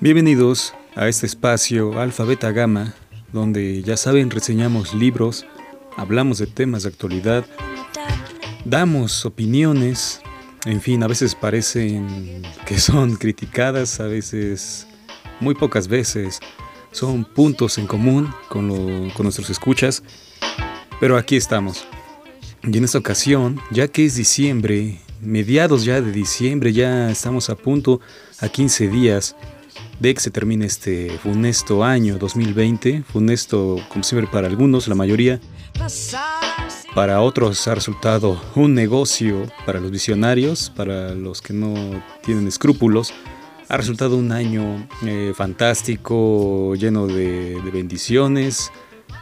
Bienvenidos a este espacio Alfa Beta Gamma, donde ya saben, reseñamos libros, hablamos de temas de actualidad, damos opiniones, en fin, a veces parecen que son criticadas, a veces, muy pocas veces, son puntos en común con, con nuestros escuchas, pero aquí estamos. Y en esta ocasión, ya que es diciembre, mediados ya de diciembre, ya estamos a punto, a 15 días de que se termine este funesto año 2020, funesto como siempre para algunos, la mayoría. Para otros ha resultado un negocio para los visionarios, para los que no tienen escrúpulos. Ha resultado un año eh, fantástico, lleno de, de bendiciones,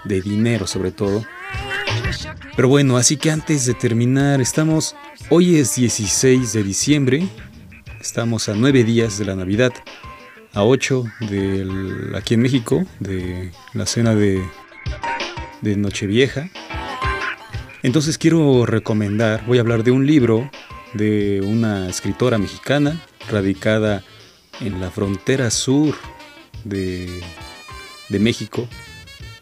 de dinero sobre todo. Pero bueno, así que antes de terminar, estamos, hoy es 16 de diciembre, estamos a 9 días de la Navidad, a 8 del, aquí en México, de la cena de, de Nochevieja. Entonces quiero recomendar, voy a hablar de un libro de una escritora mexicana radicada en la frontera sur de, de México.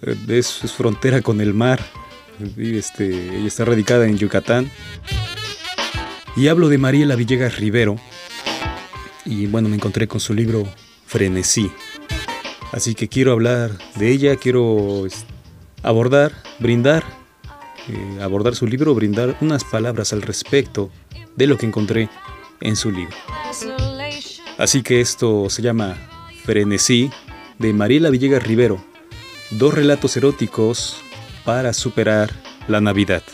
Eh, es, es frontera con el mar, este, ella está radicada en Yucatán. Y hablo de Mariela Villegas Rivero. Y bueno, me encontré con su libro Frenesí. Así que quiero hablar de ella, quiero abordar, brindar, eh, abordar su libro, brindar unas palabras al respecto de lo que encontré en su libro. Así que esto se llama Frenesí de Mariela Villegas Rivero. Dos relatos eróticos para superar la Navidad.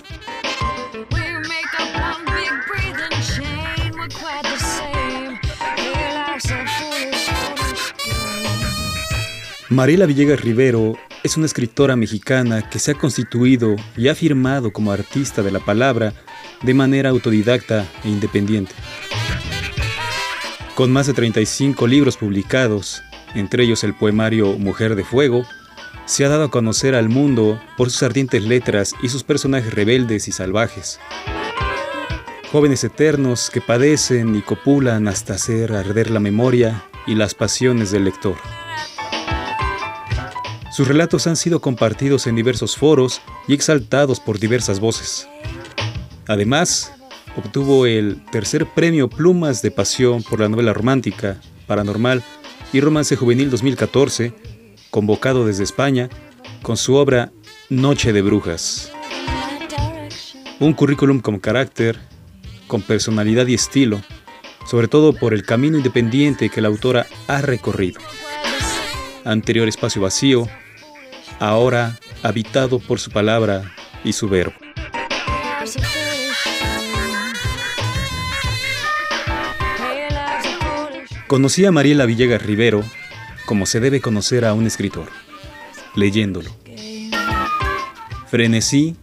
Mariela Villegas Rivero es una escritora mexicana que se ha constituido y ha firmado como artista de la palabra de manera autodidacta e independiente. Con más de 35 libros publicados, entre ellos el poemario Mujer de Fuego, se ha dado a conocer al mundo por sus ardientes letras y sus personajes rebeldes y salvajes. Jóvenes eternos que padecen y copulan hasta hacer arder la memoria y las pasiones del lector. Sus relatos han sido compartidos en diversos foros y exaltados por diversas voces. Además, obtuvo el tercer premio Plumas de Pasión por la novela romántica, paranormal y romance juvenil 2014 convocado desde España con su obra Noche de Brujas. Un currículum con carácter, con personalidad y estilo, sobre todo por el camino independiente que la autora ha recorrido. Anterior espacio vacío, ahora habitado por su palabra y su verbo. Conocí a Mariela Villegas Rivero como se debe conocer a un escritor, leyéndolo. Frenesí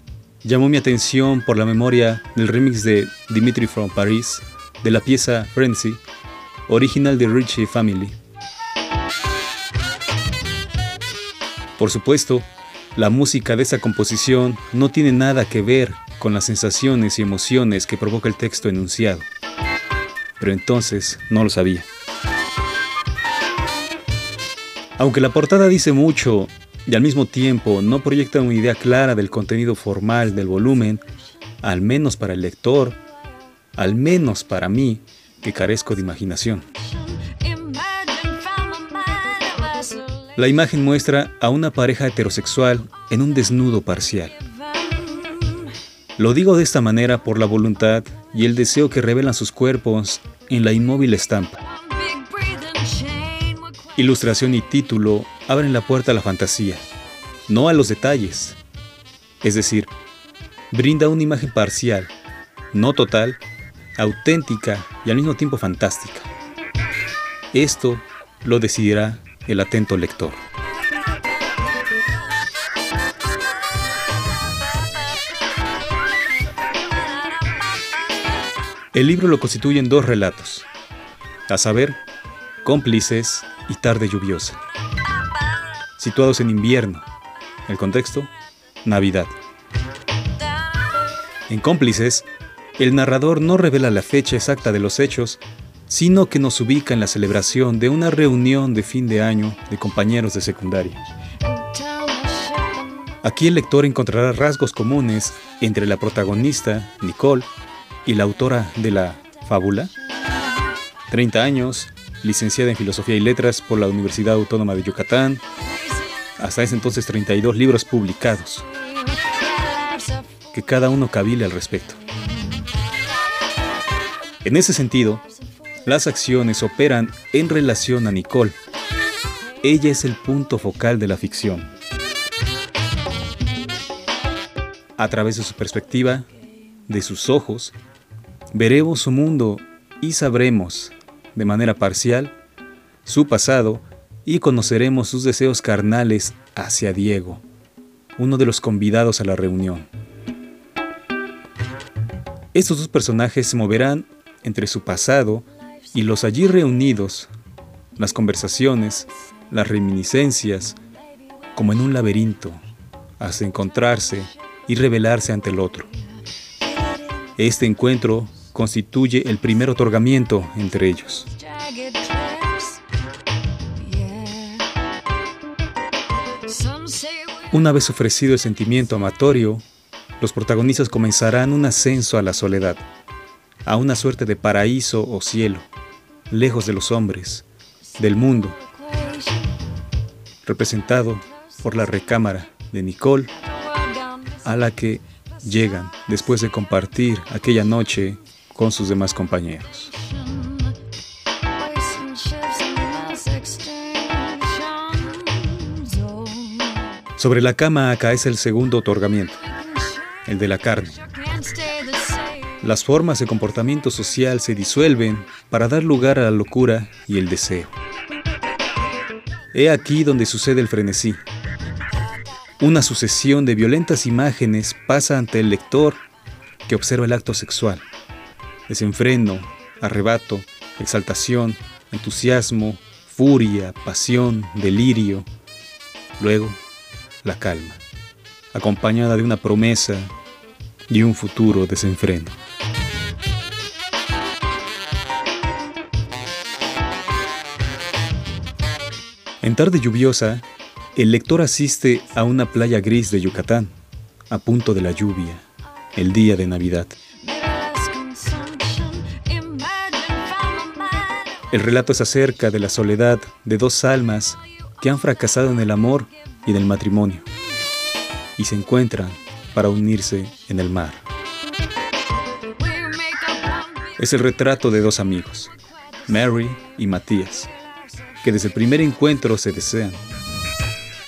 llamó mi atención por la memoria del remix de Dimitri from Paris de la pieza Frenzy, original de Richie Family. Por supuesto, la música de esa composición no tiene nada que ver con las sensaciones y emociones que provoca el texto enunciado. Pero entonces no lo sabía. Aunque la portada dice mucho y al mismo tiempo no proyecta una idea clara del contenido formal del volumen, al menos para el lector, al menos para mí, que carezco de imaginación. La imagen muestra a una pareja heterosexual en un desnudo parcial. Lo digo de esta manera por la voluntad y el deseo que revelan sus cuerpos en la inmóvil estampa. Ilustración y título abren la puerta a la fantasía, no a los detalles. Es decir, brinda una imagen parcial, no total, auténtica y al mismo tiempo fantástica. Esto lo decidirá el atento lector. El libro lo constituyen dos relatos, a saber, cómplices y tarde lluviosa. Situados en invierno. El contexto, Navidad. En cómplices, el narrador no revela la fecha exacta de los hechos, sino que nos ubica en la celebración de una reunión de fin de año de compañeros de secundaria. Aquí el lector encontrará rasgos comunes entre la protagonista, Nicole, y la autora de la fábula. 30 años, licenciada en Filosofía y Letras por la Universidad Autónoma de Yucatán. Hasta ese entonces 32 libros publicados, que cada uno cabile al respecto. En ese sentido, las acciones operan en relación a Nicole. Ella es el punto focal de la ficción. A través de su perspectiva, de sus ojos, veremos su mundo y sabremos, de manera parcial, su pasado y conoceremos sus deseos carnales hacia Diego, uno de los convidados a la reunión. Estos dos personajes se moverán entre su pasado y los allí reunidos, las conversaciones, las reminiscencias, como en un laberinto, hasta encontrarse y revelarse ante el otro. Este encuentro constituye el primer otorgamiento entre ellos. Una vez ofrecido el sentimiento amatorio, los protagonistas comenzarán un ascenso a la soledad a una suerte de paraíso o cielo, lejos de los hombres, del mundo, representado por la recámara de Nicole, a la que llegan después de compartir aquella noche con sus demás compañeros. Sobre la cama cae el segundo otorgamiento, el de la carne. Las formas de comportamiento social se disuelven para dar lugar a la locura y el deseo. He aquí donde sucede el frenesí. Una sucesión de violentas imágenes pasa ante el lector que observa el acto sexual. Desenfreno, arrebato, exaltación, entusiasmo, furia, pasión, delirio. Luego, la calma, acompañada de una promesa y un futuro desenfreno. En tarde lluviosa, el lector asiste a una playa gris de Yucatán, a punto de la lluvia, el día de Navidad. El relato es acerca de la soledad de dos almas que han fracasado en el amor y en el matrimonio y se encuentran para unirse en el mar. Es el retrato de dos amigos, Mary y Matías que desde el primer encuentro se desean,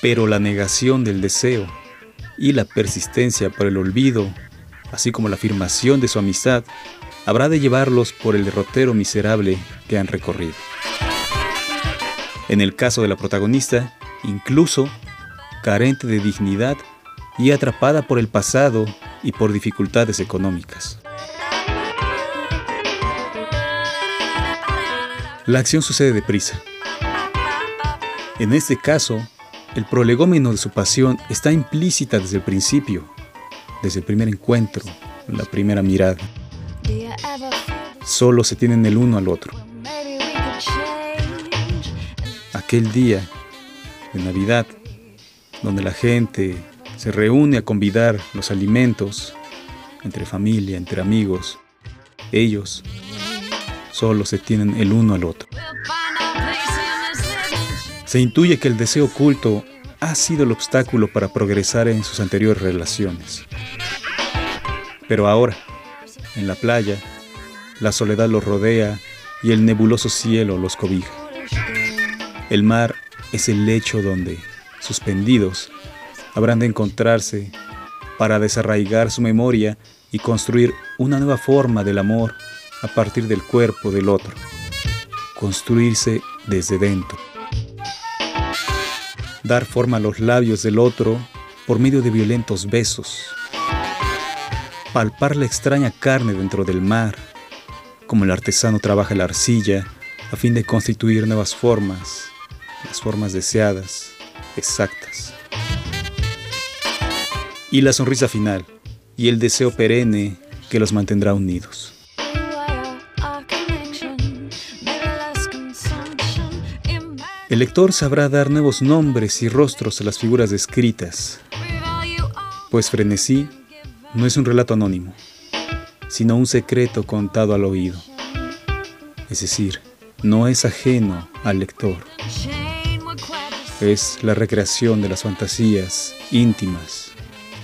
pero la negación del deseo y la persistencia por el olvido, así como la afirmación de su amistad, habrá de llevarlos por el derrotero miserable que han recorrido. En el caso de la protagonista, incluso carente de dignidad y atrapada por el pasado y por dificultades económicas. La acción sucede deprisa. En este caso, el prolegómeno de su pasión está implícita desde el principio, desde el primer encuentro, la primera mirada. Solo se tienen el uno al otro. Aquel día de Navidad, donde la gente se reúne a convidar los alimentos entre familia, entre amigos, ellos solo se tienen el uno al otro. Se intuye que el deseo oculto ha sido el obstáculo para progresar en sus anteriores relaciones. Pero ahora, en la playa, la soledad los rodea y el nebuloso cielo los cobija. El mar es el lecho donde, suspendidos, habrán de encontrarse para desarraigar su memoria y construir una nueva forma del amor a partir del cuerpo del otro. Construirse desde dentro dar forma a los labios del otro por medio de violentos besos, palpar la extraña carne dentro del mar, como el artesano trabaja la arcilla a fin de constituir nuevas formas, las formas deseadas, exactas. Y la sonrisa final y el deseo perenne que los mantendrá unidos. El lector sabrá dar nuevos nombres y rostros a las figuras descritas, pues frenesí no es un relato anónimo, sino un secreto contado al oído. Es decir, no es ajeno al lector. Es la recreación de las fantasías íntimas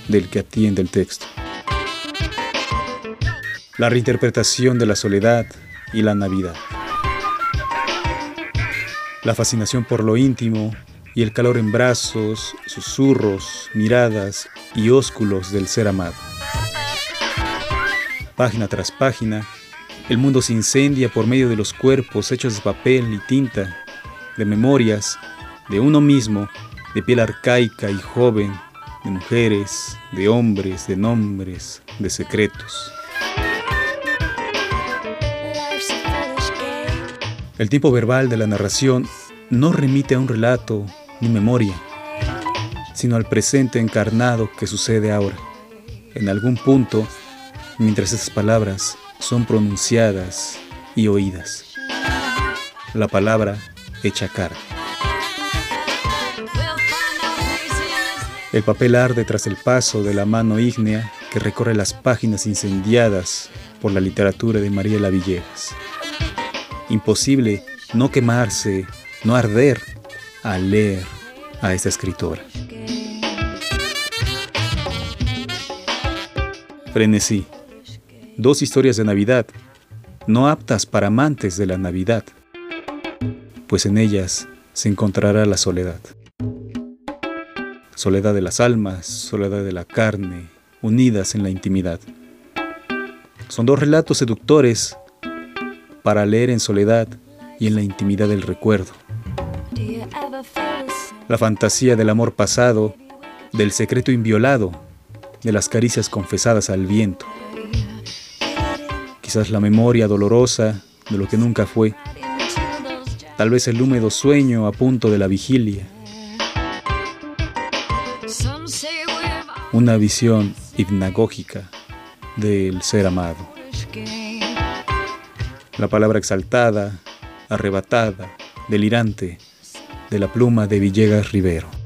del que atiende el texto. La reinterpretación de la soledad y la Navidad. La fascinación por lo íntimo y el calor en brazos, susurros, miradas y ósculos del ser amado. Página tras página, el mundo se incendia por medio de los cuerpos hechos de papel y tinta, de memorias, de uno mismo, de piel arcaica y joven, de mujeres, de hombres, de nombres, de secretos. El tiempo verbal de la narración no remite a un relato ni memoria, sino al presente encarnado que sucede ahora, en algún punto, mientras esas palabras son pronunciadas y oídas. La palabra hecha cara. El papel arde tras el paso de la mano ígnea que recorre las páginas incendiadas por la literatura de María Villegas imposible no quemarse, no arder al leer a esta escritora. Frenesí. Dos historias de Navidad, no aptas para amantes de la Navidad, pues en ellas se encontrará la soledad. Soledad de las almas, soledad de la carne, unidas en la intimidad. Son dos relatos seductores para leer en soledad y en la intimidad del recuerdo. La fantasía del amor pasado, del secreto inviolado, de las caricias confesadas al viento. Quizás la memoria dolorosa de lo que nunca fue. Tal vez el húmedo sueño a punto de la vigilia. Una visión hipnagógica del ser amado la palabra exaltada, arrebatada, delirante de la pluma de Villegas Rivero.